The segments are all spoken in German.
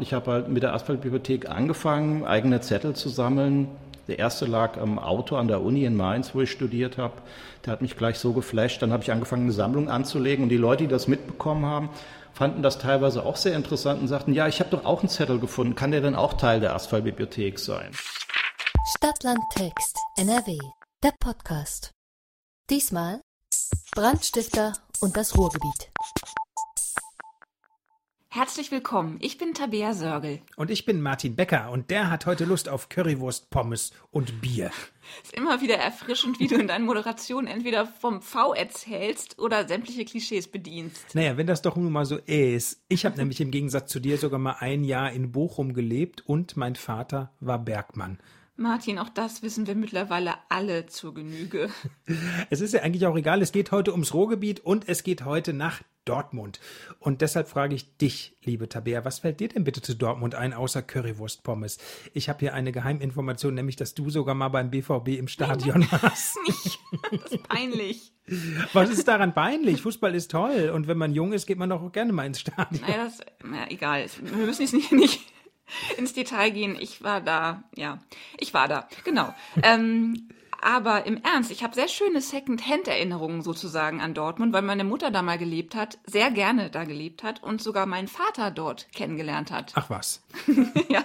Ich habe halt mit der Asphaltbibliothek angefangen, eigene Zettel zu sammeln. Der erste lag am Auto an der Uni in Mainz, wo ich studiert habe. Der hat mich gleich so geflasht. Dann habe ich angefangen, eine Sammlung anzulegen. Und die Leute, die das mitbekommen haben, fanden das teilweise auch sehr interessant und sagten, ja, ich habe doch auch einen Zettel gefunden. Kann der denn auch Teil der Asphaltbibliothek sein? Stadtland Text NRW, der Podcast. Diesmal Brandstifter und das Ruhrgebiet. Herzlich willkommen, ich bin Tabea Sörgel. Und ich bin Martin Becker und der hat heute Lust auf Currywurst, Pommes und Bier. Ist immer wieder erfrischend, wie du in deinen Moderationen entweder vom V erzählst oder sämtliche Klischees bedienst. Naja, wenn das doch nun mal so ist. Ich habe nämlich im Gegensatz zu dir sogar mal ein Jahr in Bochum gelebt und mein Vater war Bergmann. Martin, auch das wissen wir mittlerweile alle zur Genüge. Es ist ja eigentlich auch egal, es geht heute ums Ruhrgebiet und es geht heute nach Dortmund. Und deshalb frage ich dich, liebe Tabea, was fällt dir denn bitte zu Dortmund ein, außer Currywurst-Pommes? Ich habe hier eine Geheiminformation, nämlich, dass du sogar mal beim BVB im Stadion Nein, warst. Nicht. Das ist peinlich. Was ist daran peinlich? Fußball ist toll und wenn man jung ist, geht man doch auch gerne mal ins Stadion. Naja, das, na, egal. Wir müssen jetzt nicht, nicht ins Detail gehen. Ich war da, ja. Ich war da, genau. Ähm, aber im Ernst, ich habe sehr schöne Second-Hand-Erinnerungen sozusagen an Dortmund, weil meine Mutter da mal gelebt hat, sehr gerne da gelebt hat und sogar meinen Vater dort kennengelernt hat. Ach was. ja.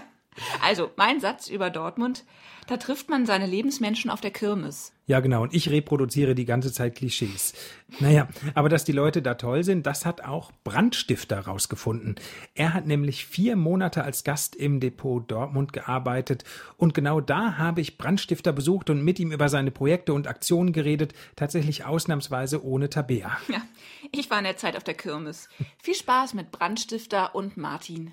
Also, mein Satz über Dortmund, da trifft man seine Lebensmenschen auf der Kirmes. Ja, genau. Und ich reproduziere die ganze Zeit Klischees. Naja, aber dass die Leute da toll sind, das hat auch Brandstifter rausgefunden. Er hat nämlich vier Monate als Gast im Depot Dortmund gearbeitet. Und genau da habe ich Brandstifter besucht und mit ihm über seine Projekte und Aktionen geredet. Tatsächlich ausnahmsweise ohne Tabea. Ja, ich war in der Zeit auf der Kirmes. Viel Spaß mit Brandstifter und Martin.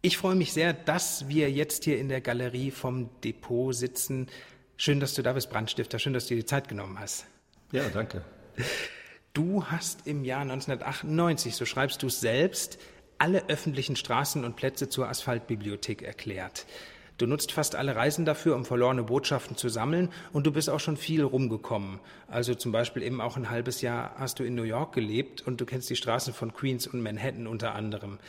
Ich freue mich sehr, dass wir jetzt hier in der Galerie vom Depot sitzen. Schön, dass du da bist, Brandstifter. Schön, dass du dir die Zeit genommen hast. Ja, danke. Du hast im Jahr 1998, so schreibst du es selbst, alle öffentlichen Straßen und Plätze zur Asphaltbibliothek erklärt. Du nutzt fast alle Reisen dafür, um verlorene Botschaften zu sammeln und du bist auch schon viel rumgekommen. Also zum Beispiel eben auch ein halbes Jahr hast du in New York gelebt und du kennst die Straßen von Queens und Manhattan unter anderem.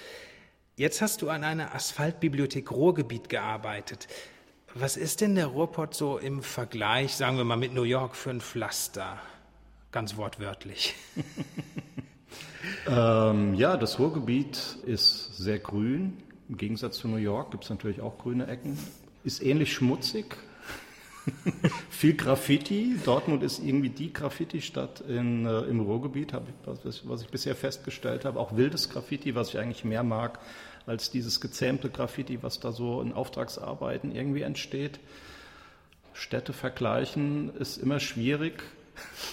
Jetzt hast du an einer Asphaltbibliothek Ruhrgebiet gearbeitet. Was ist denn der Ruhrpott so im Vergleich, sagen wir mal, mit New York für ein Pflaster? Ganz wortwörtlich. ähm, ja, das Ruhrgebiet ist sehr grün. Im Gegensatz zu New York gibt es natürlich auch grüne Ecken. Ist ähnlich schmutzig. Viel Graffiti. Dortmund ist irgendwie die Graffiti-Stadt äh, im Ruhrgebiet, ich, was, was, ich bisher festgestellt habe. Auch wildes Graffiti, was ich eigentlich mehr mag als dieses gezähmte Graffiti, was da so in Auftragsarbeiten irgendwie entsteht. Städte vergleichen ist immer schwierig.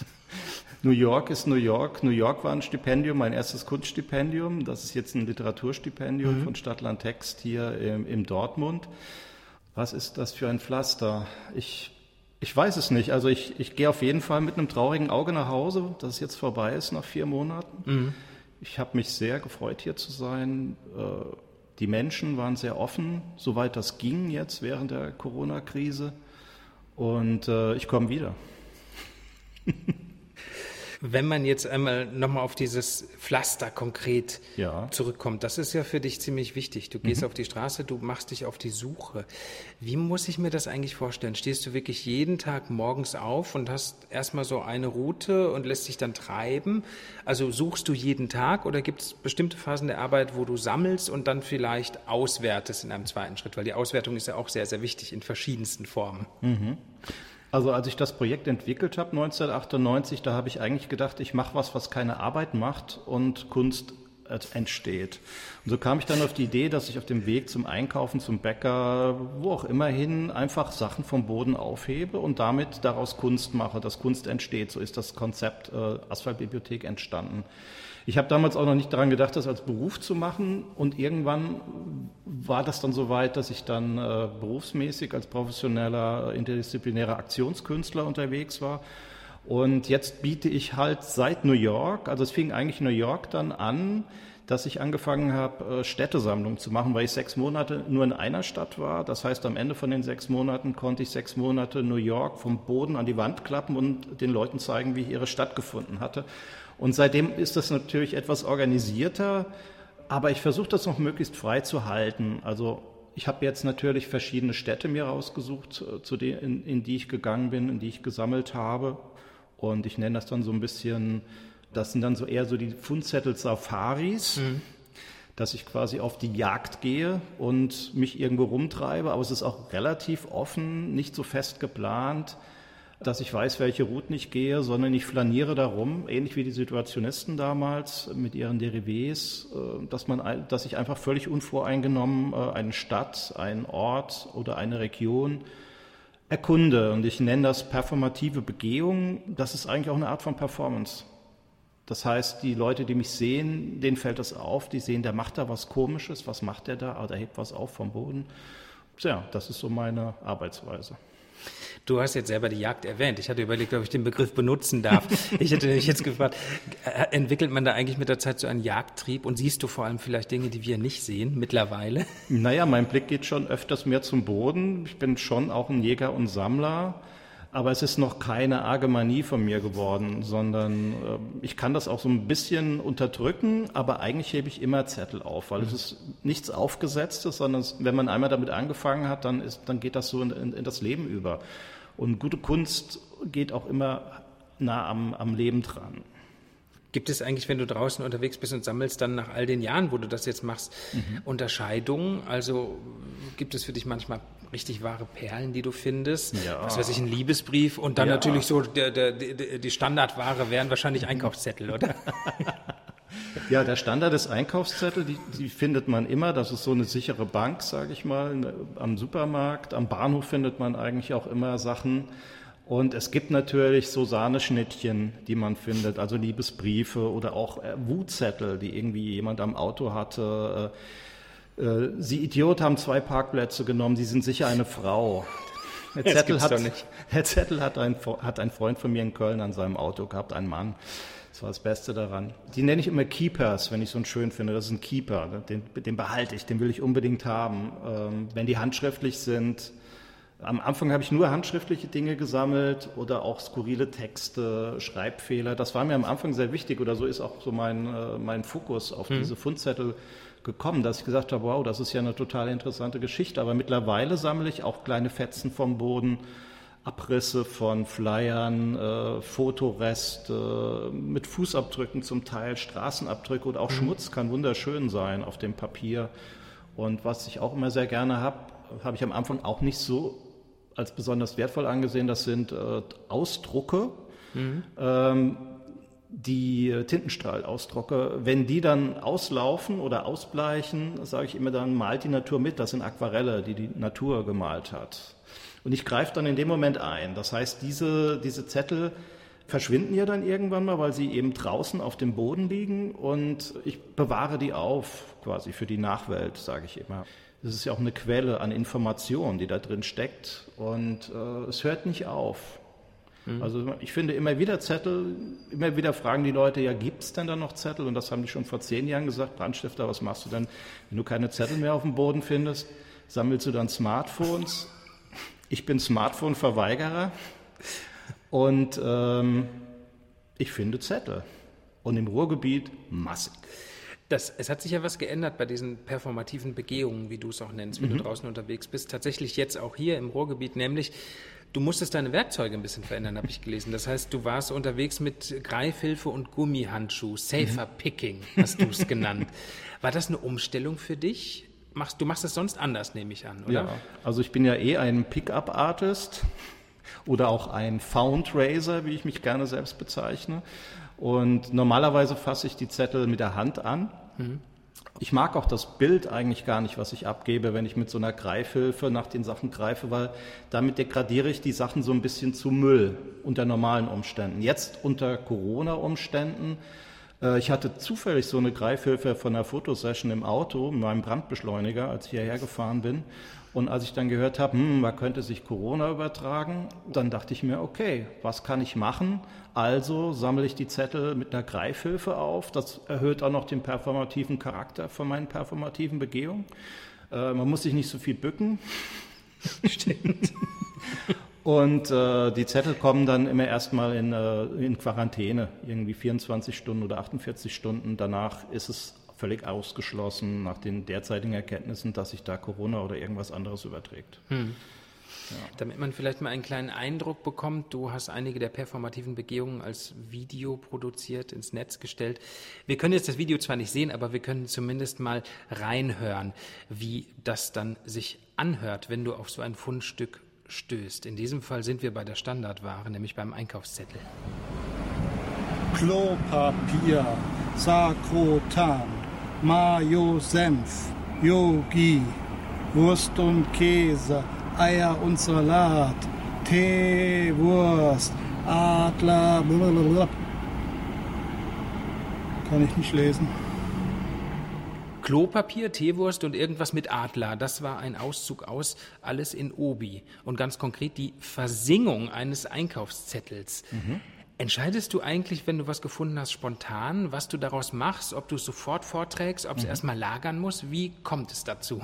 New York ist New York. New York war ein Stipendium, mein erstes Kunststipendium. Das ist jetzt ein Literaturstipendium mhm. von Stadtland Text hier im, im, Dortmund. Was ist das für ein Pflaster? Ich, ich weiß es nicht. Also ich, ich gehe auf jeden Fall mit einem traurigen Auge nach Hause, dass es jetzt vorbei ist nach vier Monaten. Mhm. Ich habe mich sehr gefreut, hier zu sein. Die Menschen waren sehr offen, soweit das ging jetzt während der Corona-Krise. Und äh, ich komme wieder. Wenn man jetzt einmal nochmal auf dieses Pflaster konkret ja. zurückkommt, das ist ja für dich ziemlich wichtig. Du gehst mhm. auf die Straße, du machst dich auf die Suche. Wie muss ich mir das eigentlich vorstellen? Stehst du wirklich jeden Tag morgens auf und hast erstmal so eine Route und lässt dich dann treiben? Also suchst du jeden Tag oder gibt es bestimmte Phasen der Arbeit, wo du sammelst und dann vielleicht auswertest in einem zweiten Schritt? Weil die Auswertung ist ja auch sehr, sehr wichtig in verschiedensten Formen. Mhm. Also als ich das Projekt entwickelt habe 1998, da habe ich eigentlich gedacht, ich mache was, was keine Arbeit macht und Kunst entsteht. Und so kam ich dann auf die Idee, dass ich auf dem Weg zum Einkaufen, zum Bäcker, wo auch immer hin, einfach Sachen vom Boden aufhebe und damit daraus Kunst mache, dass Kunst entsteht. So ist das Konzept äh, Asphaltbibliothek entstanden. Ich habe damals auch noch nicht daran gedacht, das als Beruf zu machen und irgendwann war das dann so weit, dass ich dann äh, berufsmäßig als professioneller interdisziplinärer Aktionskünstler unterwegs war. Und jetzt biete ich halt seit New York, also es fing eigentlich New York dann an, dass ich angefangen habe, äh, Städtesammlungen zu machen, weil ich sechs Monate nur in einer Stadt war. Das heißt, am Ende von den sechs Monaten konnte ich sechs Monate New York vom Boden an die Wand klappen und den Leuten zeigen, wie ich ihre Stadt gefunden hatte. Und seitdem ist das natürlich etwas organisierter. aber ich versuche das noch möglichst frei zu halten. Also ich habe jetzt natürlich verschiedene Städte mir rausgesucht, äh, zu denen, in, in die ich gegangen bin, in die ich gesammelt habe. Und ich nenne das dann so ein bisschen, das sind dann so eher so die Fundzettel-Safaris. Mhm dass ich quasi auf die Jagd gehe und mich irgendwo rumtreibe, aber es ist auch relativ offen, nicht so fest geplant, dass ich weiß, welche Routen ich gehe, sondern ich flaniere darum, ähnlich wie die Situationisten damals mit ihren Derivés, äh, dass man, dass ich einfach völlig unvoreingenommen äh, eine Stadt, einen Ort oder eine Region erkunde. Und ich nenne das performative Begehung. Das ist eigentlich auch eine Art von Performance. Das heißt, die Leute, die mich sehen, denen fällt das auf, die sehen, der macht da was Komisches, was macht der da? Ah, der hebt was auf vom Boden. Ja, das ist so meine Arbeitsweise. Du hast jetzt selber die Jagd erwähnt. Ich hatte überlegt, ob ich den Begriff benutzen darf. Ich hätte mich jetzt gefragt, äh, entwickelt man da eigentlich mit der Zeit so einen Jagdtrieb und siehst du vor allem vielleicht Dinge, die wir nicht sehen mittlerweile? Naja, mein Blick geht schon öfters mehr zum Boden. Ich bin schon auch ein Jäger und Sammler. Aber es ist noch keine arge Manie von mir geworden, sondern äh, ich kann das auch so ein bisschen unterdrücken, aber eigentlich hebe ich immer Zettel auf, weil mhm. es ist nichts Aufgesetztes, sondern es, wenn man einmal damit angefangen hat, dann, ist, dann geht das so in, in, in das Leben über. Und gute Kunst geht auch immer nah am, am Leben dran. Gibt es eigentlich, wenn du draußen unterwegs bist und sammelst, dann nach all den Jahren, wo du das jetzt machst, mhm. Unterscheidungen? Also gibt es für dich manchmal richtig wahre Perlen, die du findest? Ja. Was weiß ich, ein Liebesbrief und dann ja. natürlich so der, der, der, die Standardware wären wahrscheinlich Einkaufszettel, oder? Ja, der Standard ist Einkaufszettel, die, die, findet man immer. Das ist so eine sichere Bank, sage ich mal, am Supermarkt. Am Bahnhof findet man eigentlich auch immer Sachen. Und es gibt natürlich so Sahneschnittchen, die man findet, also Liebesbriefe oder auch äh, Wutzettel, die irgendwie jemand am Auto hatte. Äh, äh, Sie Idiot haben zwei Parkplätze genommen, Sie sind sicher eine Frau. Der Zettel, hat, der Zettel hat, ein, hat ein Freund von mir in Köln an seinem Auto gehabt, ein Mann. Das war das Beste daran. Die nenne ich immer Keepers, wenn ich so einen schön finde. Das ist ein Keeper, den, den behalte ich, den will ich unbedingt haben. Ähm, wenn die handschriftlich sind, am Anfang habe ich nur handschriftliche Dinge gesammelt oder auch skurrile Texte, Schreibfehler. Das war mir am Anfang sehr wichtig oder so ist auch so mein, äh, mein Fokus auf mhm. diese Fundzettel gekommen, dass ich gesagt habe, wow, das ist ja eine total interessante Geschichte. Aber mittlerweile sammle ich auch kleine Fetzen vom Boden, Abrisse von Flyern, äh, Fotoreste, mit Fußabdrücken zum Teil, Straßenabdrücke oder auch mhm. Schmutz kann wunderschön sein auf dem Papier. Und was ich auch immer sehr gerne habe, habe ich am Anfang auch nicht so als besonders wertvoll angesehen. Das sind äh, Ausdrucke, mhm. ähm, die Tintenstrahlausdrucke. Wenn die dann auslaufen oder ausbleichen, sage ich immer, dann malt die Natur mit. Das sind Aquarelle, die die Natur gemalt hat. Und ich greife dann in dem Moment ein. Das heißt, diese, diese Zettel verschwinden ja dann irgendwann mal, weil sie eben draußen auf dem Boden liegen und ich bewahre die auf, quasi für die Nachwelt, sage ich immer. Das ist ja auch eine Quelle an Informationen, die da drin steckt. Und äh, es hört nicht auf. Mhm. Also ich finde immer wieder Zettel, immer wieder fragen die Leute, ja, gibt es denn da noch Zettel? Und das haben die schon vor zehn Jahren gesagt, Brandstifter, was machst du denn, wenn du keine Zettel mehr auf dem Boden findest? Sammelst du dann Smartphones? Ich bin Smartphone-Verweigerer und ähm, ich finde Zettel. Und im Ruhrgebiet massig. Das, es hat sich ja was geändert bei diesen performativen Begehungen, wie du es auch nennst, wenn mhm. du draußen unterwegs bist. Tatsächlich jetzt auch hier im Ruhrgebiet, nämlich du musstest deine Werkzeuge ein bisschen verändern, habe ich gelesen. Das heißt, du warst unterwegs mit Greifhilfe und Gummihandschuh. Safer mhm. Picking hast du es genannt. War das eine Umstellung für dich? Machst, du machst es sonst anders, nehme ich an, oder? Ja, also ich bin ja eh ein Pickup-Artist oder auch ein Found Raiser, wie ich mich gerne selbst bezeichne. Und normalerweise fasse ich die Zettel mit der Hand an. Mhm. Ich mag auch das Bild eigentlich gar nicht, was ich abgebe, wenn ich mit so einer Greifhilfe nach den Sachen greife, weil damit degradiere ich die Sachen so ein bisschen zu Müll unter normalen Umständen. Jetzt unter Corona-Umständen. Äh, ich hatte zufällig so eine Greifhilfe von einer Fotosession im Auto, mit meinem Brandbeschleuniger, als ich hierher gefahren bin. Und als ich dann gehört habe, hm, man könnte sich Corona übertragen, dann dachte ich mir, okay, was kann ich machen? Also sammle ich die Zettel mit einer Greifhilfe auf. Das erhöht auch noch den performativen Charakter von meinen performativen Begehungen. Äh, man muss sich nicht so viel bücken. Stimmt. Und äh, die Zettel kommen dann immer erstmal in, äh, in Quarantäne, irgendwie 24 Stunden oder 48 Stunden. Danach ist es völlig ausgeschlossen nach den derzeitigen Erkenntnissen, dass sich da Corona oder irgendwas anderes überträgt. Hm. Ja. Damit man vielleicht mal einen kleinen Eindruck bekommt, du hast einige der performativen Begehungen als Video produziert, ins Netz gestellt. Wir können jetzt das Video zwar nicht sehen, aber wir können zumindest mal reinhören, wie das dann sich anhört, wenn du auf so ein Fundstück stößt. In diesem Fall sind wir bei der Standardware, nämlich beim Einkaufszettel. Klopapier, Sakrotan, Mayo Senf, Yogi, Wurst und Käse, Eier und Salat, Teewurst, Adler, blablabla. Kann ich nicht lesen. Klopapier, Teewurst und irgendwas mit Adler. Das war ein Auszug aus Alles in Obi. Und ganz konkret die Versingung eines Einkaufszettels. Mhm. Entscheidest du eigentlich, wenn du was gefunden hast, spontan, was du daraus machst, ob du es sofort vorträgst, ob es mhm. erstmal lagern muss? Wie kommt es dazu?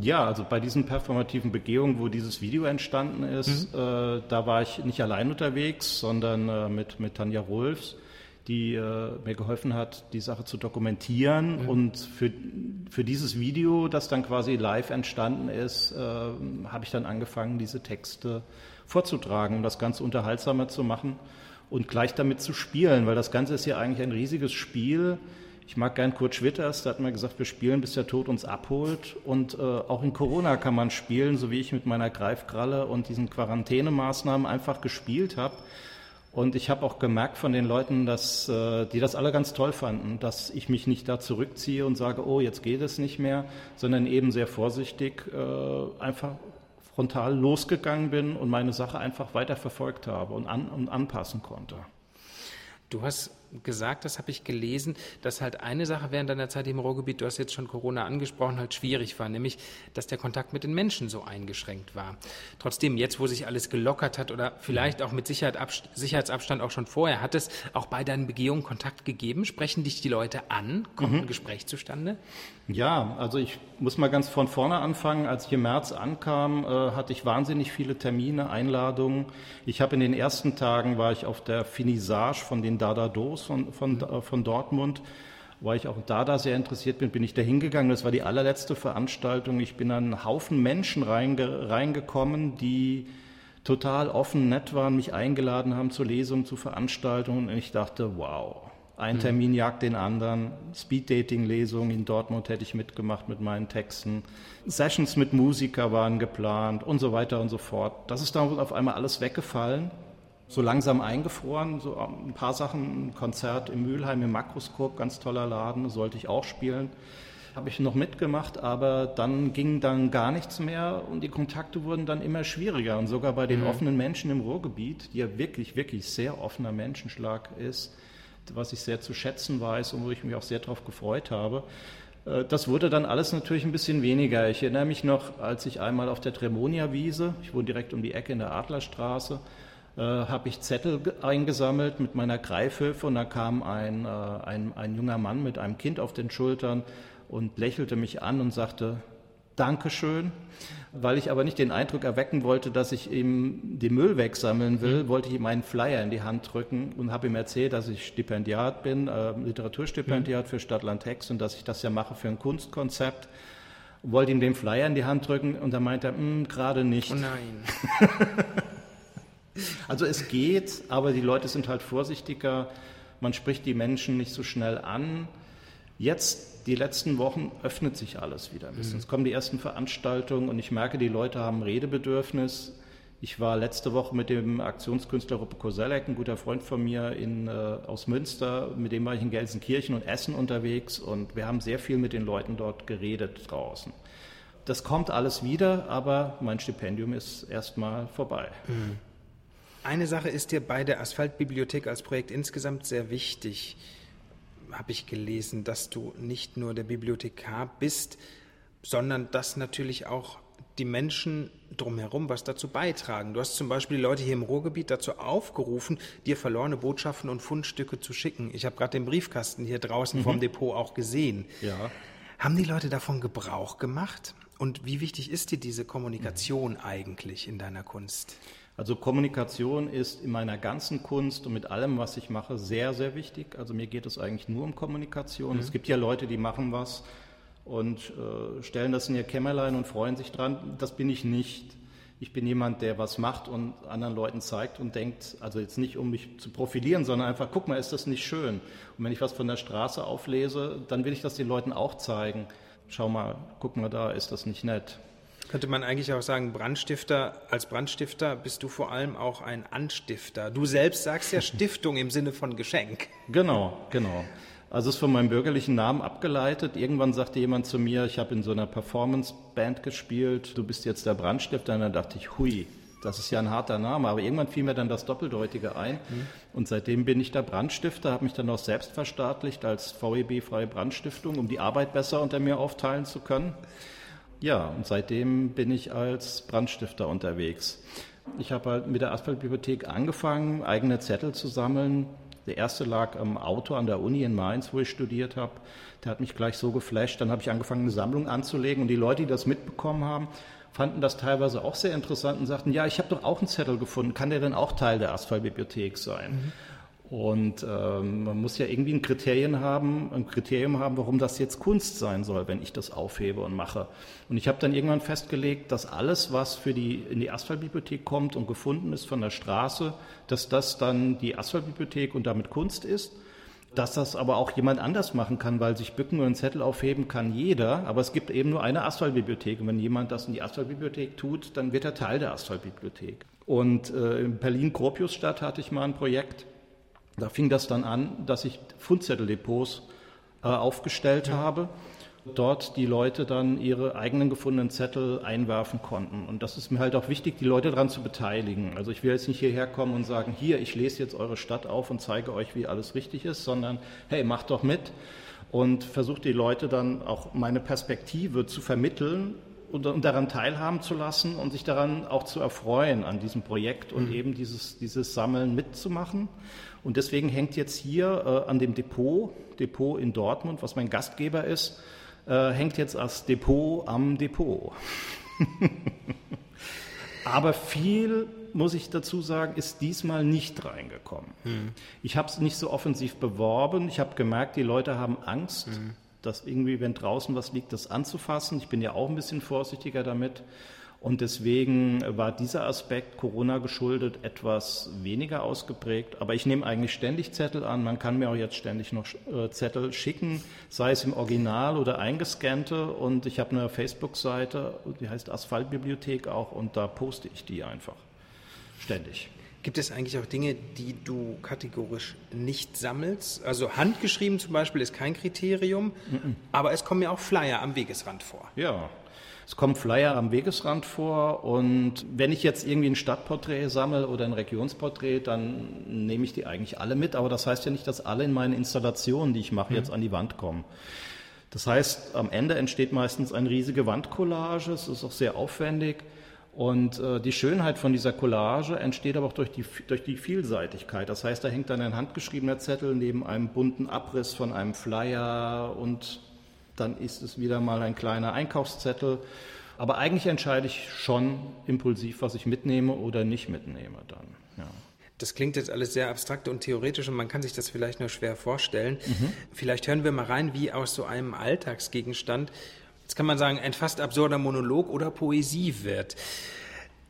Ja, also bei diesen performativen Begehungen, wo dieses Video entstanden ist, mhm. äh, da war ich nicht allein unterwegs, sondern äh, mit, mit Tanja Rolfs, die äh, mir geholfen hat, die Sache zu dokumentieren. Mhm. Und für, für dieses Video, das dann quasi live entstanden ist, äh, habe ich dann angefangen, diese Texte vorzutragen, um das Ganze unterhaltsamer zu machen und gleich damit zu spielen, weil das Ganze ist ja eigentlich ein riesiges Spiel ich mag gern Kurt Schwitters, der hat mir gesagt, wir spielen, bis der Tod uns abholt. Und äh, auch in Corona kann man spielen, so wie ich mit meiner Greifkralle und diesen Quarantänemaßnahmen einfach gespielt habe. Und ich habe auch gemerkt von den Leuten, dass äh, die das alle ganz toll fanden, dass ich mich nicht da zurückziehe und sage, oh, jetzt geht es nicht mehr, sondern eben sehr vorsichtig äh, einfach frontal losgegangen bin und meine Sache einfach weiterverfolgt habe und, an, und anpassen konnte. Du hast gesagt, das habe ich gelesen, dass halt eine Sache während deiner Zeit im Ruhrgebiet, du hast jetzt schon Corona angesprochen, halt schwierig war, nämlich, dass der Kontakt mit den Menschen so eingeschränkt war. Trotzdem, jetzt, wo sich alles gelockert hat oder vielleicht auch mit Sicherheit, Sicherheitsabstand auch schon vorher, hat es auch bei deinen Begehungen Kontakt gegeben? Sprechen dich die Leute an? Kommt mhm. ein Gespräch zustande? Ja, also ich muss mal ganz von vorne anfangen. Als ich im März ankam, äh, hatte ich wahnsinnig viele Termine, Einladungen. Ich habe in den ersten Tagen war ich auf der Finissage von den Dadados von, von, äh, von Dortmund, weil ich auch Dada sehr interessiert bin, bin ich da hingegangen. Das war die allerletzte Veranstaltung. Ich bin an einen Haufen Menschen reinge, reingekommen, die total offen, nett waren, mich eingeladen haben zur Lesung, zu Veranstaltungen. Und ich dachte, wow, ein mhm. Termin jagt den anderen. Speed-Dating-Lesung in Dortmund hätte ich mitgemacht mit meinen Texten. Sessions mit Musiker waren geplant und so weiter und so fort. Das ist dann auf einmal alles weggefallen. So langsam eingefroren. So ein paar Sachen, ein Konzert im Mülheim im Makroskop, ganz toller Laden, sollte ich auch spielen. Habe ich noch mitgemacht, aber dann ging dann gar nichts mehr und die Kontakte wurden dann immer schwieriger. Und sogar bei den mhm. offenen Menschen im Ruhrgebiet, die ja wirklich, wirklich sehr offener Menschenschlag ist, was ich sehr zu schätzen weiß und wo ich mich auch sehr darauf gefreut habe. Äh, das wurde dann alles natürlich ein bisschen weniger. Ich erinnere mich noch, als ich einmal auf der Tremonia-Wiese, ich wohne direkt um die Ecke in der Adlerstraße, habe ich Zettel eingesammelt mit meiner Greifhilfe und da kam ein, äh, ein, ein junger Mann mit einem Kind auf den Schultern und lächelte mich an und sagte, Dankeschön. Weil ich aber nicht den Eindruck erwecken wollte, dass ich ihm den Müll wegsammeln will, mhm. wollte ich ihm einen Flyer in die Hand drücken und habe ihm erzählt, dass ich Stipendiat bin, äh, Literaturstipendiat mhm. für Stadtland Text und dass ich das ja mache für ein Kunstkonzept. Wollte ihm den Flyer in die Hand drücken und da meinte er, hm, gerade nicht. Oh nein. also es geht, aber die Leute sind halt vorsichtiger. Man spricht die Menschen nicht so schnell an. Jetzt, die letzten Wochen, öffnet sich alles wieder ein bisschen. Mhm. Es kommen die ersten Veranstaltungen und ich merke, die Leute haben Redebedürfnis. Ich war letzte Woche mit dem Aktionskünstler Ruppe Koselleck, ein guter Freund von mir in, äh, aus Münster, mit dem war ich in Gelsenkirchen und Essen unterwegs und wir haben sehr viel mit den Leuten dort geredet draußen. Das kommt alles wieder, aber mein Stipendium ist erstmal vorbei. Mhm. Eine Sache ist dir bei der Asphaltbibliothek als Projekt insgesamt sehr wichtig habe ich gelesen, dass du nicht nur der Bibliothekar bist, sondern dass natürlich auch die Menschen drumherum was dazu beitragen. Du hast zum Beispiel die Leute hier im Ruhrgebiet dazu aufgerufen, dir verlorene Botschaften und Fundstücke zu schicken. Ich habe gerade den Briefkasten hier draußen mhm. vom Depot auch gesehen. Ja. Haben die Leute davon Gebrauch gemacht? Und wie wichtig ist dir diese Kommunikation mhm. eigentlich in deiner Kunst? Also Kommunikation ist in meiner ganzen Kunst und mit allem, was ich mache, sehr, sehr wichtig. Also mir geht es eigentlich nur um Kommunikation. Mhm. Es gibt ja Leute, die machen was und äh, stellen das in ihr Kämmerlein und freuen sich dran. Das bin ich nicht. Ich bin jemand, der was macht und anderen Leuten zeigt und denkt, also jetzt nicht um mich zu profilieren, sondern einfach, guck mal, ist das nicht schön? Und wenn ich was von der Straße auflese, dann will ich das den Leuten auch zeigen. Schau mal, guck mal da, ist das nicht nett? Könnte man eigentlich auch sagen, Brandstifter, als Brandstifter bist du vor allem auch ein Anstifter. Du selbst sagst ja Stiftung im Sinne von Geschenk. Genau, genau. Also es ist von meinem bürgerlichen Namen abgeleitet. Irgendwann sagte jemand zu mir, ich habe in so einer Performance-Band gespielt, du bist jetzt der Brandstifter. Und dann dachte ich, hui, das ist ja ein harter Name. Aber irgendwann fiel mir dann das Doppeldeutige ein. Mhm. Und seitdem bin ich der Brandstifter, habe mich dann auch selbst verstaatlicht als VEB Freie Brandstiftung, um die Arbeit besser unter mir aufteilen zu können. Ja, und seitdem bin ich als Brandstifter unterwegs. Ich habe halt mit der Asphaltbibliothek angefangen, eigene Zettel zu sammeln, der erste lag am Auto an der Uni in Mainz, wo ich studiert habe. Der hat mich gleich so geflasht. Dann habe ich angefangen, eine Sammlung anzulegen. Und die Leute, die das mitbekommen haben, fanden das teilweise auch sehr interessant und sagten, ja, ich habe doch auch einen Zettel gefunden. Kann der denn auch Teil der Asphaltbibliothek sein? Mhm. Und ähm, man muss ja irgendwie ein Kriterium haben, ein Kriterium haben, warum das jetzt Kunst sein soll, wenn ich das aufhebe und mache. Und ich habe dann irgendwann festgelegt, dass alles, was für die in die Asphaltbibliothek kommt und gefunden ist von der Straße, dass das dann die Asphaltbibliothek und damit Kunst ist. Dass das aber auch jemand anders machen kann, weil sich bücken und einen Zettel aufheben kann jeder, aber es gibt eben nur eine Asphaltbibliothek. Und wenn jemand das in die Asphaltbibliothek tut, dann wird er Teil der Asphaltbibliothek. Und äh, in Berlin-Gropiusstadt hatte ich mal ein Projekt, da fing das dann an, dass ich Fundzetteldepots äh, aufgestellt ja. habe, dort die Leute dann ihre eigenen gefundenen Zettel einwerfen konnten. Und das ist mir halt auch wichtig, die Leute daran zu beteiligen. Also ich will jetzt nicht hierher kommen und sagen, hier, ich lese jetzt eure Stadt auf und zeige euch, wie alles richtig ist, sondern hey, macht doch mit und versucht die Leute dann auch meine Perspektive zu vermitteln und, und, daran teilhaben zu lassen und sich daran auch zu erfreuen an diesem Projekt und mhm. eben dieses, dieses Sammeln mitzumachen. Und deswegen hängt jetzt hier äh, an dem Depot, Depot in Dortmund, was mein Gastgeber ist, äh, hängt jetzt als Depot am Depot. Aber viel, muss ich dazu sagen, ist diesmal nicht reingekommen. Mhm. Ich habe es nicht so offensiv beworben. Ich habe gemerkt, die Leute haben Angst, mhm. dass irgendwie, wenn draußen was liegt, das anzufassen. Ich bin ja auch ein bisschen vorsichtiger damit. Und deswegen war dieser Aspekt Corona geschuldet etwas weniger ausgeprägt. Aber ich nehme eigentlich ständig Zettel an. Man kann mir auch jetzt ständig noch äh, Zettel schicken, sei es im Original oder eingescannte. Und ich habe eine Facebook-Seite, die heißt Asphaltbibliothek auch. Und da poste ich die einfach ständig. Gibt es eigentlich auch Dinge, die du kategorisch nicht sammelst? Also handgeschrieben zum Beispiel ist kein Kriterium, mm -mm. aber es kommen ja auch Flyer am Wegesrand vor. Ja, es kommen Flyer am Wegesrand vor und wenn ich jetzt irgendwie ein Stadtporträt sammle oder ein Regionsporträt, dann nehme ich die eigentlich alle mit. Aber das heißt ja nicht, dass alle in meinen Installationen, die ich mache, mhm. jetzt an die Wand kommen. Das heißt, am Ende entsteht meistens eine riesige Wandcollage. Es ist auch sehr aufwendig. Und äh, die Schönheit von dieser Collage entsteht aber auch durch die, durch die Vielseitigkeit. Das heißt, da hängt dann ein handgeschriebener Zettel neben einem bunten Abriss von einem Flyer und dann ist es wieder mal ein kleiner Einkaufszettel. Aber eigentlich entscheide ich schon impulsiv, was ich mitnehme oder nicht mitnehme dann. Ja. Das klingt jetzt alles sehr abstrakt und theoretisch und man kann sich das vielleicht nur schwer vorstellen. Mhm. Vielleicht hören wir mal rein, wie aus so einem Alltagsgegenstand, jetzt kann man sagen, ein fast absurder Monolog oder Poesie wird.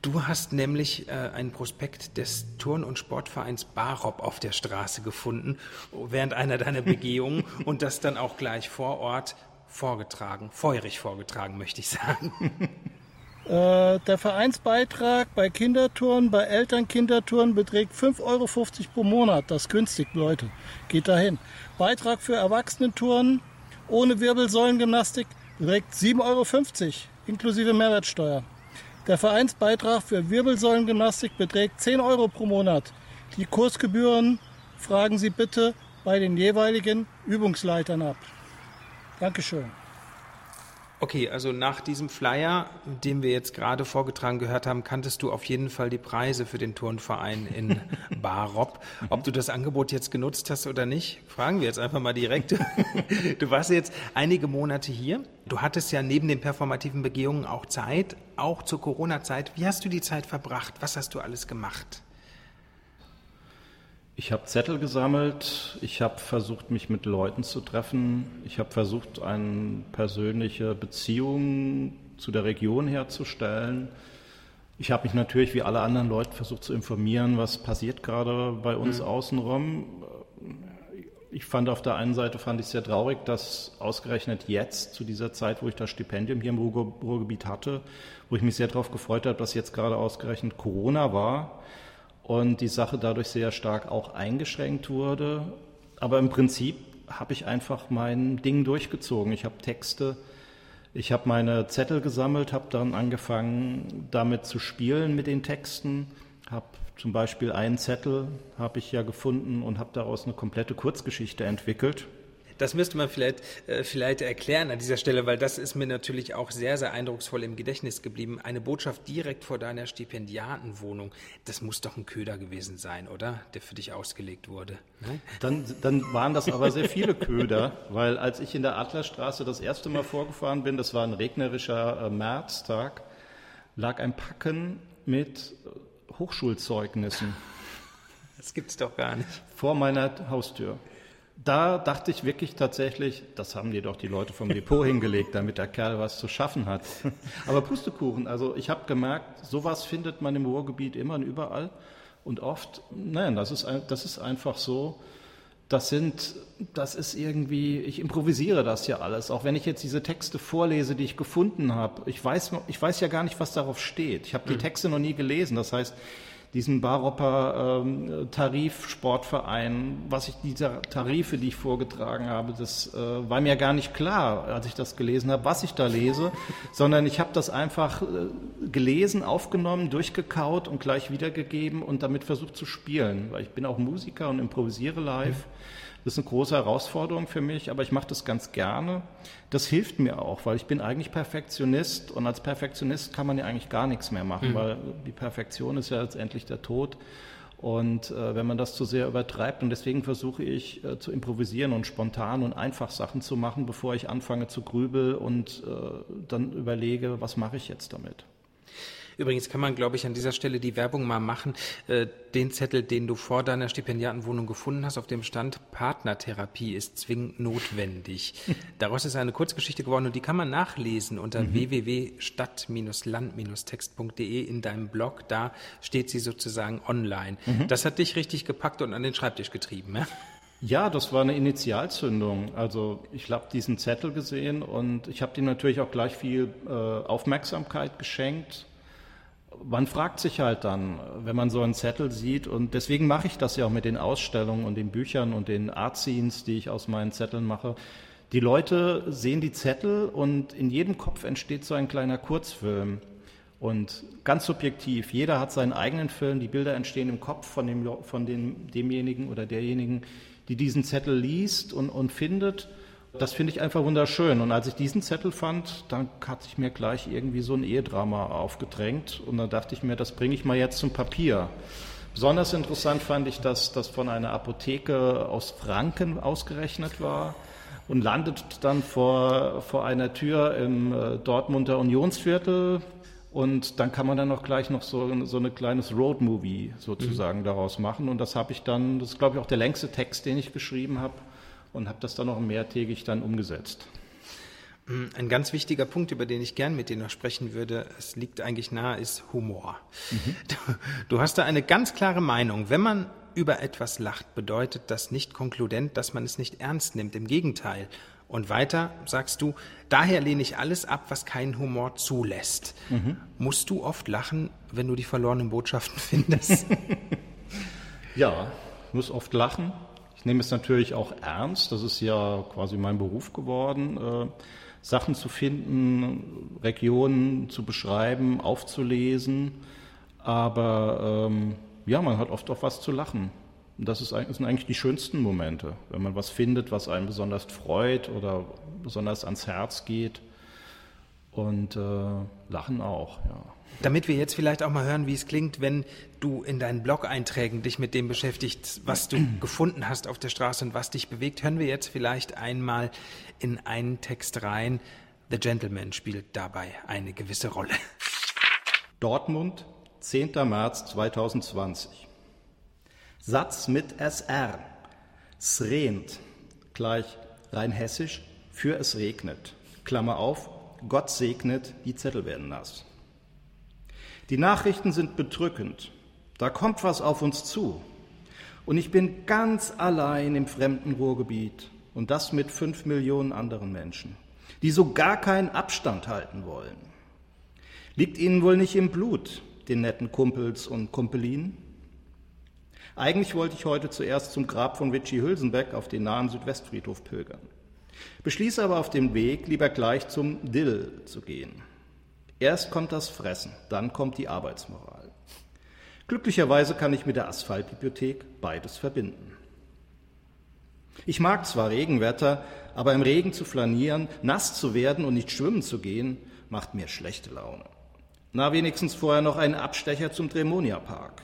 Du hast nämlich äh, einen Prospekt des Turn- und Sportvereins Barop auf der Straße gefunden während einer deiner Begehungen und das dann auch gleich vor Ort vorgetragen, feurig vorgetragen, möchte ich sagen. Äh, der Vereinsbeitrag bei Kindertouren, bei Elternkindertouren beträgt 5,50 Euro pro Monat. Das ist günstig, Leute. Geht dahin. Beitrag für Erwachsenentouren ohne Wirbelsäulengymnastik beträgt 7,50 Euro inklusive Mehrwertsteuer. Der Vereinsbeitrag für Wirbelsäulengymnastik beträgt 10 Euro pro Monat. Die Kursgebühren fragen Sie bitte bei den jeweiligen Übungsleitern ab. Dankeschön. Okay, also nach diesem Flyer, den wir jetzt gerade vorgetragen gehört haben, kanntest du auf jeden Fall die Preise für den Turnverein in Barop. Ob du das Angebot jetzt genutzt hast oder nicht, fragen wir jetzt einfach mal direkt. Du warst jetzt einige Monate hier. Du hattest ja neben den performativen Begehungen auch Zeit, auch zur Corona-Zeit. Wie hast du die Zeit verbracht? Was hast du alles gemacht? Ich habe Zettel gesammelt, ich habe versucht, mich mit Leuten zu treffen, ich habe versucht, eine persönliche Beziehung zu der Region herzustellen. Ich habe mich natürlich wie alle anderen Leute versucht zu informieren, was passiert gerade bei uns mhm. außenrum. Ich fand auf der einen Seite fand ich sehr traurig, dass ausgerechnet jetzt zu dieser Zeit, wo ich das Stipendium hier im Ruhrgebiet hatte, wo ich mich sehr darauf gefreut habe, dass jetzt gerade ausgerechnet Corona war, und die Sache dadurch sehr stark auch eingeschränkt wurde. Aber im Prinzip habe ich einfach mein Ding durchgezogen. Ich habe Texte, ich habe meine Zettel gesammelt, habe dann angefangen damit zu spielen mit den Texten, habe zum Beispiel einen Zettel habe ich ja gefunden und habe daraus eine komplette Kurzgeschichte entwickelt. Das müsste man vielleicht, äh, vielleicht erklären an dieser Stelle, weil das ist mir natürlich auch sehr, sehr eindrucksvoll im Gedächtnis geblieben. Eine Botschaft direkt vor deiner Stipendiatenwohnung, das muss doch ein Köder gewesen sein, oder? Der für dich ausgelegt wurde. Ne? Dann, dann waren das aber sehr viele Köder, weil als ich in der Adlerstraße das erste Mal vorgefahren bin, das war ein regnerischer äh, Märztag, lag ein Packen mit Hochschulzeugnissen. Das gibt's doch gar nicht. Vor meiner Haustür da dachte ich wirklich tatsächlich, das haben dir doch die Leute vom Depot hingelegt, damit der Kerl was zu schaffen hat. Aber Pustekuchen, also ich habe gemerkt, sowas findet man im Ruhrgebiet immer und überall und oft, nein, das ist, das ist einfach so, das sind, das ist irgendwie, ich improvisiere das ja alles. Auch wenn ich jetzt diese Texte vorlese, die ich gefunden habe, ich weiß, ich weiß ja gar nicht, was darauf steht. Ich habe die mhm. Texte noch nie gelesen. Das heißt, diesen Baropper ähm, Tarifsportverein, was ich diese Tarife, die ich vorgetragen habe, das äh, war mir gar nicht klar, als ich das gelesen habe, was ich da lese, sondern ich habe das einfach äh, gelesen, aufgenommen, durchgekaut und gleich wiedergegeben und damit versucht zu spielen, weil ich bin auch Musiker und improvisiere live. Mhm. Das ist eine große Herausforderung für mich, aber ich mache das ganz gerne. Das hilft mir auch, weil ich bin eigentlich Perfektionist und als Perfektionist kann man ja eigentlich gar nichts mehr machen, mhm. weil die Perfektion ist ja letztendlich der Tod. Und äh, wenn man das zu sehr übertreibt, und deswegen versuche ich äh, zu improvisieren und spontan und einfach Sachen zu machen, bevor ich anfange zu grübeln und äh, dann überlege, was mache ich jetzt damit. Übrigens kann man, glaube ich, an dieser Stelle die Werbung mal machen. Äh, den Zettel, den du vor deiner Stipendiatenwohnung gefunden hast, auf dem stand Partnertherapie ist zwingend notwendig. Daraus ist eine Kurzgeschichte geworden und die kann man nachlesen unter mhm. www.stadt-land-text.de in deinem Blog. Da steht sie sozusagen online. Mhm. Das hat dich richtig gepackt und an den Schreibtisch getrieben, ja? Ja, das war eine Initialzündung. Also ich habe diesen Zettel gesehen und ich habe dem natürlich auch gleich viel äh, Aufmerksamkeit geschenkt man fragt sich halt dann, wenn man so einen Zettel sieht, und deswegen mache ich das ja auch mit den Ausstellungen und den Büchern und den Art-Scenes, die ich aus meinen Zetteln mache. Die Leute sehen die Zettel und in jedem Kopf entsteht so ein kleiner Kurzfilm. Und ganz subjektiv, jeder hat seinen eigenen Film, die Bilder entstehen im Kopf von, dem, von dem, demjenigen oder derjenigen, die diesen Zettel liest und, und findet. Das finde ich einfach wunderschön. Und als ich diesen Zettel fand, dann hat sich mir gleich irgendwie so ein Ehedrama aufgedrängt. Und dann dachte ich mir, das bringe ich mal jetzt zum Papier. Besonders interessant fand ich, dass das von einer Apotheke aus Franken ausgerechnet war und landet dann vor, vor einer Tür im äh, Dortmunder Unionsviertel. Und dann kann man dann auch gleich noch so, so ein kleines Roadmovie sozusagen mhm. daraus machen. Und das habe ich dann, das ist glaube ich auch der längste Text, den ich geschrieben habe und habe das dann noch mehrtägig dann umgesetzt. Mm, ein ganz wichtiger Punkt, über den ich gern mit dir noch sprechen würde, es liegt eigentlich nahe, ist Humor. Mhm. Du, hast da eine ganz klare Meinung. Wenn man über etwas lacht, bedeutet das nicht konkludent, dass man es nicht ernst nimmt. Im Gegenteil. Und weiter sagst du, daher lehne ich alles ab, was keinen Humor zulässt. Mhm. Musst du oft lachen, wenn du die verlorenen Botschaften findest? ja, muss oft lachen. Ich nehme es natürlich auch ernst, das ist ja quasi mein Beruf geworden, äh, Sachen zu finden, Regionen zu beschreiben, aufzulesen. Aber ähm, ja, man hat oft auch was zu lachen. Und das, ist, das sind eigentlich die schönsten Momente, wenn man was findet, was einen besonders freut oder besonders ans Herz geht. Und äh, lachen auch, ja. Damit wir jetzt vielleicht auch mal hören, wie es klingt, wenn du in deinen Blog-Einträgen dich mit dem beschäftigst, was du gefunden hast auf der Straße und was dich bewegt, hören wir jetzt vielleicht einmal in einen Text rein. The Gentleman spielt dabei eine gewisse Rolle. Dortmund, 10. März 2020. Satz mit SR. Srent, gleich rein hessisch, für es regnet. Klammer auf, Gott segnet, die Zettel werden nass. Die Nachrichten sind bedrückend. Da kommt was auf uns zu. Und ich bin ganz allein im fremden Ruhrgebiet und das mit fünf Millionen anderen Menschen, die so gar keinen Abstand halten wollen. Liegt ihnen wohl nicht im Blut, den netten Kumpels und Kumpelinen? Eigentlich wollte ich heute zuerst zum Grab von Vichy Hülsenbeck auf den nahen Südwestfriedhof pilgern. Beschließe aber auf dem Weg lieber gleich zum Dill zu gehen. Erst kommt das Fressen, dann kommt die Arbeitsmoral. Glücklicherweise kann ich mit der Asphaltbibliothek beides verbinden. Ich mag zwar Regenwetter, aber im Regen zu flanieren, nass zu werden und nicht schwimmen zu gehen, macht mir schlechte Laune. Na, wenigstens vorher noch einen Abstecher zum Dremonia Park.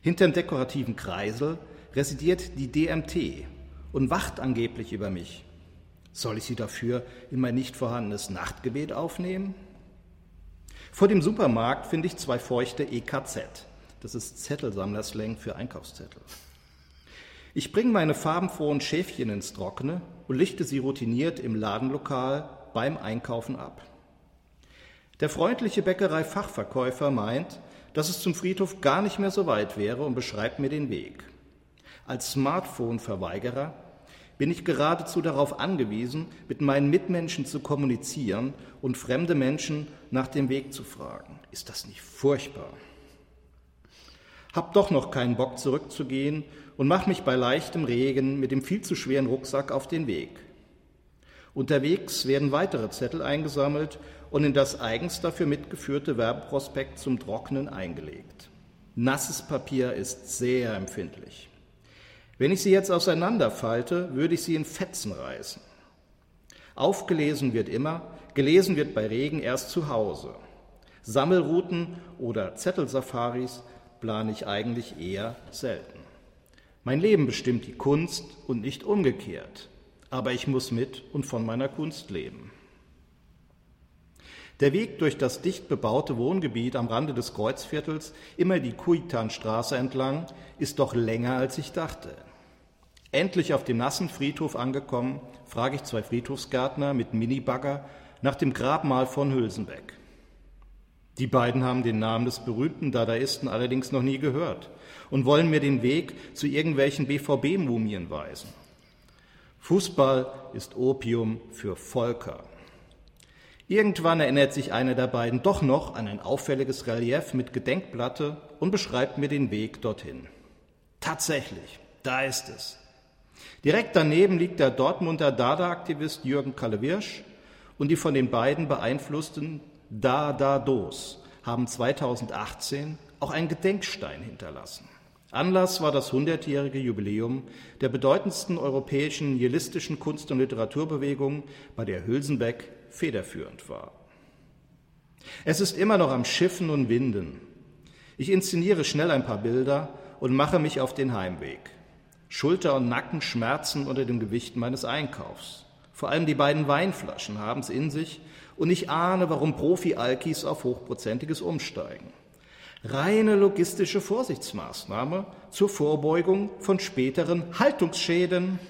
Hinter dem dekorativen Kreisel residiert die DMT und wacht angeblich über mich. Soll ich sie dafür in mein nicht vorhandenes Nachtgebet aufnehmen? Vor dem Supermarkt finde ich zwei feuchte EKZ. Das ist Zettelsammlerslang für Einkaufszettel. Ich bringe meine farbenfrohen Schäfchen ins Trockene und lichte sie routiniert im Ladenlokal beim Einkaufen ab. Der freundliche Bäckerei-Fachverkäufer meint, dass es zum Friedhof gar nicht mehr so weit wäre und beschreibt mir den Weg. Als Smartphone-Verweigerer bin ich geradezu darauf angewiesen, mit meinen Mitmenschen zu kommunizieren und fremde Menschen nach dem Weg zu fragen. Ist das nicht furchtbar? Hab doch noch keinen Bock zurückzugehen und mach mich bei leichtem Regen mit dem viel zu schweren Rucksack auf den Weg. Unterwegs werden weitere Zettel eingesammelt und in das eigens dafür mitgeführte Werbeprospekt zum Trocknen eingelegt. Nasses Papier ist sehr empfindlich. Wenn ich sie jetzt auseinanderfalte, würde ich sie in Fetzen reißen. Aufgelesen wird immer, gelesen wird bei Regen erst zu Hause. Sammelrouten oder Zettelsafaris plane ich eigentlich eher selten. Mein Leben bestimmt die Kunst und nicht umgekehrt, aber ich muss mit und von meiner Kunst leben. Der Weg durch das dicht bebaute Wohngebiet am Rande des Kreuzviertels, immer die Kuitanstraße entlang, ist doch länger als ich dachte. Endlich auf dem nassen Friedhof angekommen, frage ich zwei Friedhofsgärtner mit Minibagger nach dem Grabmal von Hülsenbeck. Die beiden haben den Namen des berühmten Dadaisten allerdings noch nie gehört und wollen mir den Weg zu irgendwelchen BVB-Mumien weisen. Fußball ist Opium für Volker. Irgendwann erinnert sich einer der beiden doch noch an ein auffälliges Relief mit Gedenkplatte und beschreibt mir den Weg dorthin. Tatsächlich, da ist es. Direkt daneben liegt der Dortmunder Dada-Aktivist Jürgen Kalle-Wirsch und die von den beiden beeinflussten Da-Da-Dos haben 2018 auch einen Gedenkstein hinterlassen. Anlass war das hundertjährige Jubiläum der bedeutendsten europäischen nihilistischen Kunst- und Literaturbewegung, bei der Hülsenbeck federführend war. Es ist immer noch am Schiffen und Winden. Ich inszeniere schnell ein paar Bilder und mache mich auf den Heimweg. Schulter und Nacken schmerzen unter dem Gewicht meines Einkaufs. Vor allem die beiden Weinflaschen haben es in sich und ich ahne, warum Profi-Alkis auf Hochprozentiges umsteigen. Reine logistische Vorsichtsmaßnahme zur Vorbeugung von späteren Haltungsschäden.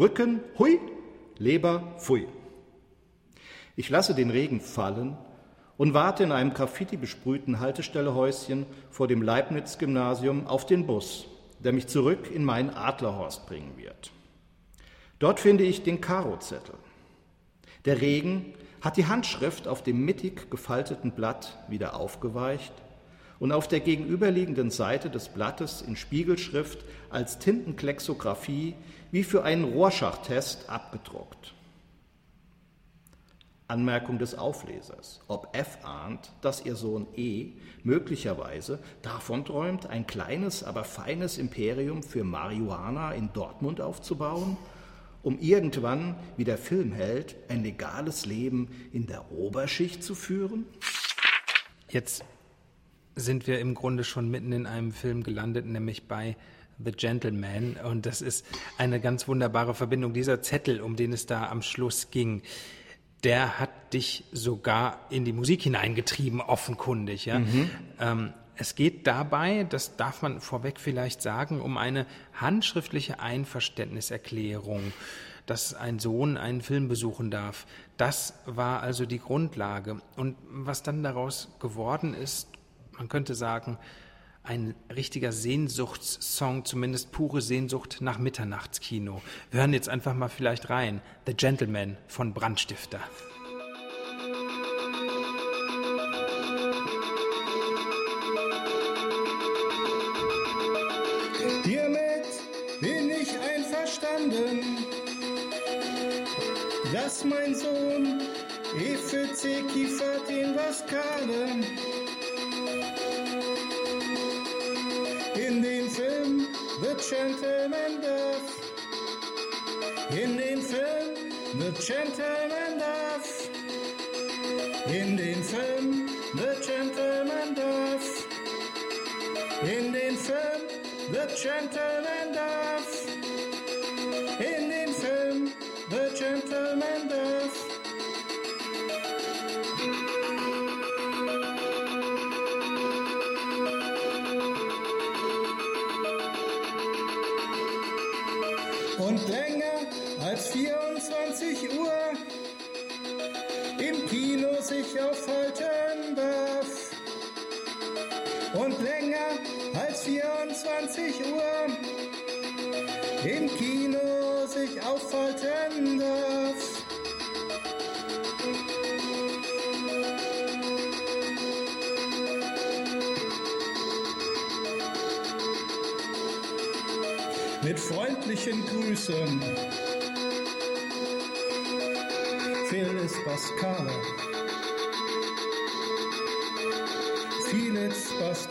Rücken, hui, Leber, pfui. Ich lasse den Regen fallen und warte in einem Graffiti besprühten Haltestellehäuschen vor dem Leibniz-Gymnasium auf den Bus, der mich zurück in meinen Adlerhorst bringen wird. Dort finde ich den Karo-Zettel. Der Regen hat die Handschrift auf dem mittig gefalteten Blatt wieder aufgeweicht und auf der gegenüberliegenden Seite des Blattes in Spiegelschrift als Tintenklexographie wie für einen Rorschach-Test abgedruckt. Anmerkung des Auflesers. Ob F ahnt, dass ihr Sohn E möglicherweise davon träumt, ein kleines, aber feines Imperium für Marihuana in Dortmund aufzubauen? um irgendwann, wie der Filmheld, ein legales Leben in der Oberschicht zu führen? Jetzt sind wir im Grunde schon mitten in einem Film gelandet, nämlich bei The Gentleman. Und das ist eine ganz wunderbare Verbindung. Dieser Zettel, um den es da am Schluss ging, der hat dich sogar in die Musik hineingetrieben, offenkundig. Ja? Mhm. Ähm, es geht dabei, das darf man vorweg vielleicht sagen, um eine handschriftliche Einverständniserklärung, dass ein Sohn einen Film besuchen darf. Das war also die Grundlage. Und was dann daraus geworden ist, man könnte sagen, ein richtiger Sehnsuchtssong, zumindest pure Sehnsucht nach Mitternachtskino. Wir hören jetzt einfach mal vielleicht rein. The Gentleman von Brandstifter. Hiermit bin ich einverstanden, dass mein Sohn Efe Zekifat in Vaskalen The Gentleman darf. In den Film The Gentleman darf. In den Film The Gentleman darf. In den Film The Gentleman darf. Aufhalten darf und länger als 24 Uhr im Kino sich aufhalten darf. Mit freundlichen Grüßen. Pascale. Felix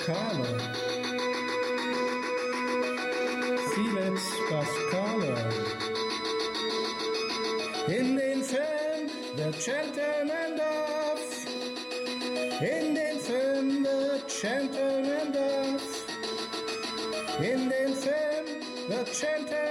Pascale. Felix Pascale. In den Film The Gentleman darf. In den Film The Gentleman darf. In den Film The Gentleman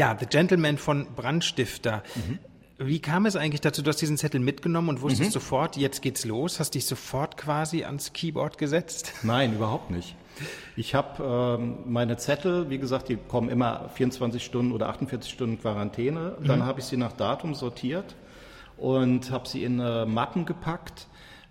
Ja, The Gentleman von Brandstifter. Wie kam es eigentlich dazu? Du hast diesen Zettel mitgenommen und wusstest sofort, jetzt geht's los, hast dich sofort quasi ans Keyboard gesetzt? Nein, überhaupt nicht. Ich habe ähm, meine Zettel, wie gesagt, die kommen immer 24 Stunden oder 48 Stunden Quarantäne. Dann habe ich sie nach Datum sortiert und habe sie in äh, Mappen gepackt.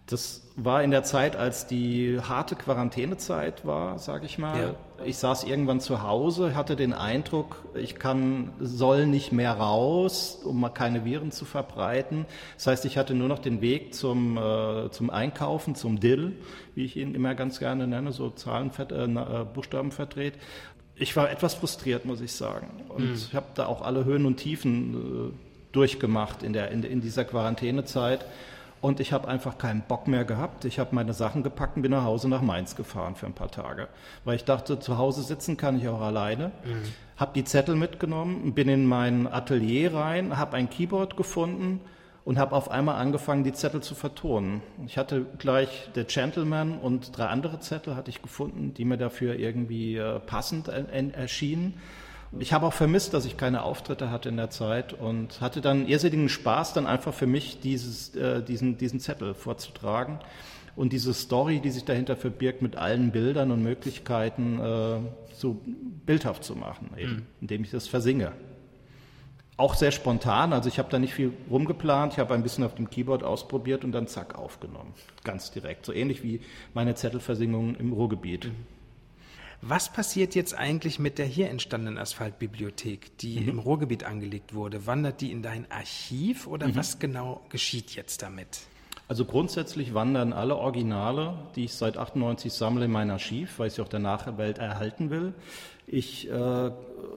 Das war in der Zeit, als die harte Quarantänezeit war, sage ich mal. Ja. Ich saß irgendwann zu Hause, hatte den Eindruck, ich kann, soll nicht mehr raus, um mal keine Viren zu verbreiten. Das heißt, ich hatte nur noch den Weg zum, äh, zum Einkaufen, zum Dill, wie ich ihn immer ganz gerne nenne, so Zahlen, äh, äh, Buchstaben verdreht. Ich war etwas frustriert, muss ich sagen. Und ich habe da auch alle Höhen und Tiefen äh, durchgemacht in, der, in, in dieser Quarantänezeit. Und ich habe einfach keinen Bock mehr gehabt. Ich habe meine Sachen gepackt und bin nach Hause nach Mainz gefahren für ein paar Tage. Weil ich dachte, zu Hause sitzen kann ich auch alleine. Habe die Zettel mitgenommen, bin in mein Atelier rein, habe ein Keyboard gefunden und habe auf einmal angefangen, die Zettel zu vertonen. Ich hatte gleich The Gentleman und drei andere Zettel hatte ich gefunden, die mir dafür irgendwie äh, passend en- en- erschienen. Ich habe auch vermisst, dass ich keine Auftritte hatte in der Zeit und hatte dann irrsinnigen Spaß, dann einfach für mich dieses, äh, diesen, diesen Zettel vorzutragen und diese Story, die sich dahinter verbirgt, mit allen Bildern und Möglichkeiten äh, so bildhaft zu machen, eben, indem ich das versinge. Auch sehr spontan, also ich habe da nicht viel rumgeplant, ich habe ein bisschen auf dem Keyboard ausprobiert und dann zack aufgenommen, ganz direkt, so ähnlich wie meine Zettelversingungen im Ruhrgebiet. Was passiert jetzt eigentlich mit der hier entstandenen Asphaltbibliothek, die mhm. im Ruhrgebiet angelegt wurde? Wandert die in dein Archiv oder mhm. was genau geschieht jetzt damit? Also grundsätzlich wandern alle Originale, die ich seit 98 sammle, in mein Archiv, weil ich sie auch der Nachwelt erhalten will. Ich äh,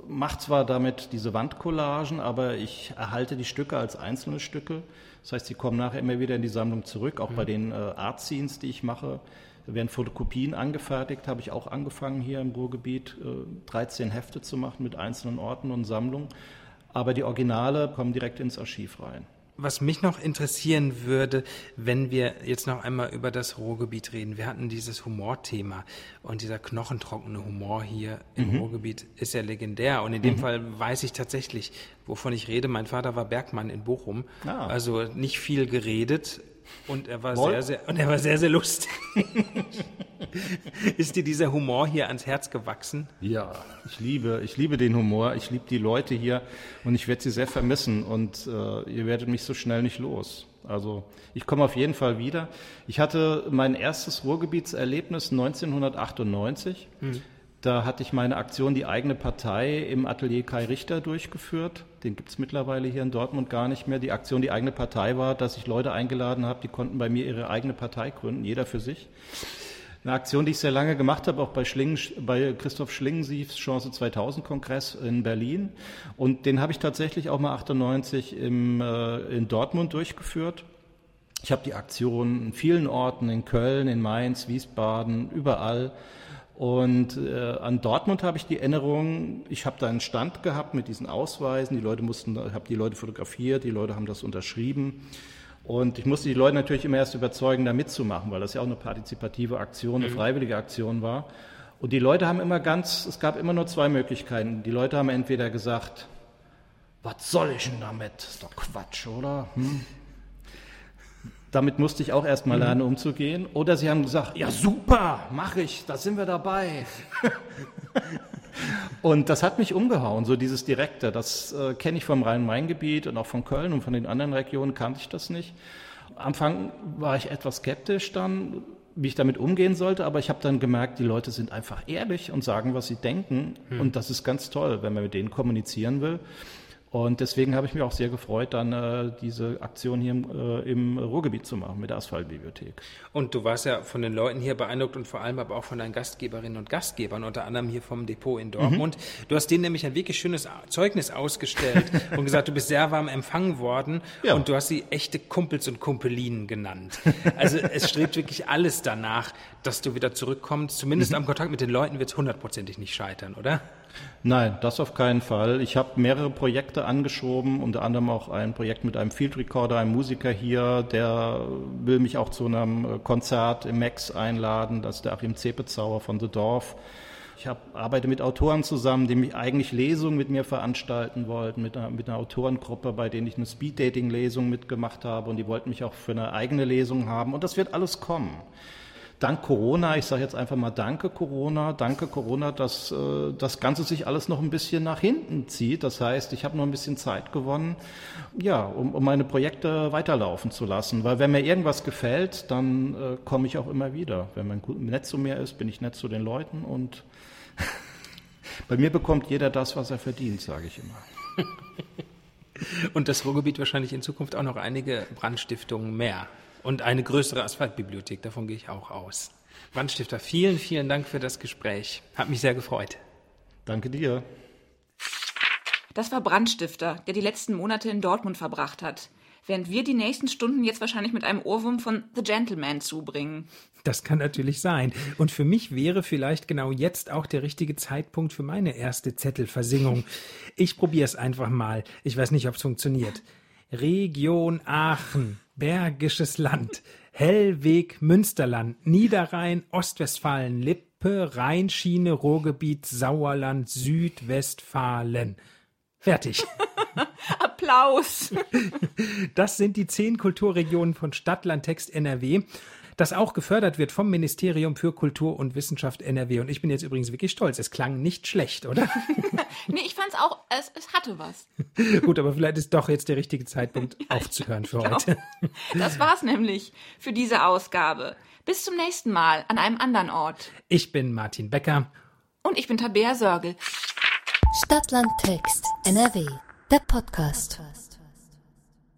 mache zwar damit diese Wandcollagen, aber ich erhalte die Stücke als einzelne Stücke. Das heißt, sie kommen nachher immer wieder in die Sammlung zurück, auch mhm. bei den äh, Art-Scenes, die ich mache. Da werden Fotokopien angefertigt, habe ich auch angefangen hier im Ruhrgebiet, äh, 13 Hefte zu machen mit einzelnen Orten und Sammlungen. Aber die Originale kommen direkt ins Archiv rein. Was mich noch interessieren würde, wenn wir jetzt noch einmal über das Ruhrgebiet reden. Wir hatten dieses Humorthema und dieser knochentrockene Humor hier im mhm. Ruhrgebiet ist ja legendär. Und in dem mhm. Fall weiß ich tatsächlich, wovon ich rede. Mein Vater war Bergmann in Bochum. Ah. Also nicht viel geredet, und er war Woll? sehr, sehr, und er war sehr, sehr lustig. Ist dir dieser Humor hier ans Herz gewachsen? Ja, ich liebe, ich liebe den Humor. Ich liebe die Leute hier und ich werde sie sehr vermissen und äh, ihr werdet mich so schnell nicht los. Also ich komme auf jeden Fall wieder. Ich hatte mein erstes Ruhrgebietserlebnis 1998. Hm. Da hatte ich meine Aktion Die eigene Partei im Atelier Kai Richter durchgeführt. Den gibt es mittlerweile hier in Dortmund gar nicht mehr. Die Aktion Die eigene Partei war, dass ich Leute eingeladen habe, die konnten bei mir ihre eigene Partei gründen, jeder für sich. Eine Aktion, die ich sehr lange gemacht habe, auch bei, Schlingen, bei Christoph Schlingensiefs Chance 2000 Kongress in Berlin. Und den habe ich tatsächlich auch mal 98 im, äh, in Dortmund durchgeführt. Ich habe die Aktion in vielen Orten, in Köln, in Mainz, Wiesbaden, überall und äh, an Dortmund habe ich die Erinnerung, ich habe da einen Stand gehabt mit diesen Ausweisen, die Leute mussten, ich habe die Leute fotografiert, die Leute haben das unterschrieben. Und ich musste die Leute natürlich immer erst überzeugen, da mitzumachen, weil das ja auch eine partizipative Aktion, eine mhm. freiwillige Aktion war. Und die Leute haben immer ganz, es gab immer nur zwei Möglichkeiten. Die Leute haben entweder gesagt, was soll ich denn damit? Das ist doch Quatsch, oder? Hm? Damit musste ich auch erstmal mhm. lernen, umzugehen. Oder sie haben gesagt, ja super, mache ich, da sind wir dabei. und das hat mich umgehauen, so dieses Direkte. Das äh, kenne ich vom Rhein-Main-Gebiet und auch von Köln und von den anderen Regionen kannte ich das nicht. Am Anfang war ich etwas skeptisch dann, wie ich damit umgehen sollte, aber ich habe dann gemerkt, die Leute sind einfach ehrlich und sagen, was sie denken. Mhm. Und das ist ganz toll, wenn man mit denen kommunizieren will. Und deswegen habe ich mich auch sehr gefreut, dann äh, diese Aktion hier im, äh, im, Ruhrgebiet zu machen mit der Asphaltbibliothek. Und du warst ja von den Leuten hier beeindruckt und vor allem aber auch von deinen Gastgeberinnen und Gastgebern, unter anderem hier vom Depot in Dortmund. Mhm. Du hast denen nämlich ein wirklich schönes Zeugnis ausgestellt und gesagt, du bist sehr warm empfangen worden ja. und du hast sie echte Kumpels und Kumpelinen genannt. Also es strebt wirklich alles danach, dass du wieder zurückkommst. Zumindest mhm. am Kontakt mit den Leuten wird es hundertprozentig nicht scheitern, oder? Nein, das auf keinen Fall. Ich habe mehrere Projekte angeschoben, unter anderem auch ein Projekt mit einem Field Recorder, einem Musiker hier, der will mich auch zu einem äh, Konzert im Max einladen, das ist der Achim Zepezauer von The Dorf. Ich hab, arbeite mit Autoren zusammen, die mich eigentlich Lesungen mit mir veranstalten wollten, mit einer, mit einer Autorengruppe, bei denen ich eine Speed-Dating-Lesung mitgemacht habe und die wollten mich auch für eine eigene Lesung haben und das wird alles kommen dank Corona, ich sage jetzt einfach mal danke Corona, danke Corona, dass äh, das Ganze sich alles noch ein bisschen nach hinten zieht. Das heißt, ich habe noch ein bisschen Zeit gewonnen, ja, um, um meine Projekte weiterlaufen zu lassen. Weil wenn mir irgendwas gefällt, dann äh, komme ich auch immer wieder. Wenn man nett zu mir ist, bin ich nett zu den Leuten und bei mir bekommt jeder das, was er verdient, sage ich immer. Und das Ruhrgebiet wahrscheinlich in Zukunft auch noch einige Brandstiftungen mehr und eine größere Asphaltbibliothek. Davon gehe ich auch aus. Brandstifter, vielen, vielen Dank für das Gespräch. Hat mich sehr gefreut. Danke dir. Das war Brandstifter, der die letzten Monate in Dortmund verbracht hat, während wir die nächsten Stunden jetzt wahrscheinlich mit einem Ohrwurm von The Gentleman zubringen. Das kann natürlich sein. Und für mich wäre vielleicht genau jetzt auch der richtige Zeitpunkt für meine erste Zettelversingung. Ich probiere es einfach mal. Ich weiß nicht, ob es funktioniert. Region Aachen, Bergisches Land, Hellweg, Münsterland, Niederrhein, Ostwestfalen, Lippe, Rheinschiene, Ruhrgebiet, Sauerland, Südwestfalen. Fertig. Applaus. Das sind die zehn Kulturregionen von Stadtlandtext NRW das auch gefördert wird vom Ministerium für Kultur und Wissenschaft NRW. Und ich bin jetzt übrigens wirklich stolz. Es klang nicht schlecht, oder? nee, ich fand's auch, es, es hatte was. Gut, aber vielleicht ist doch jetzt der richtige Zeitpunkt ja, aufzuhören für heute. Das war's nämlich für diese Ausgabe. Bis zum nächsten Mal an einem anderen Ort. Ich bin Martin Becker Und ich bin Tabea Sörgel. Stadtland Text NRW. Der Podcast.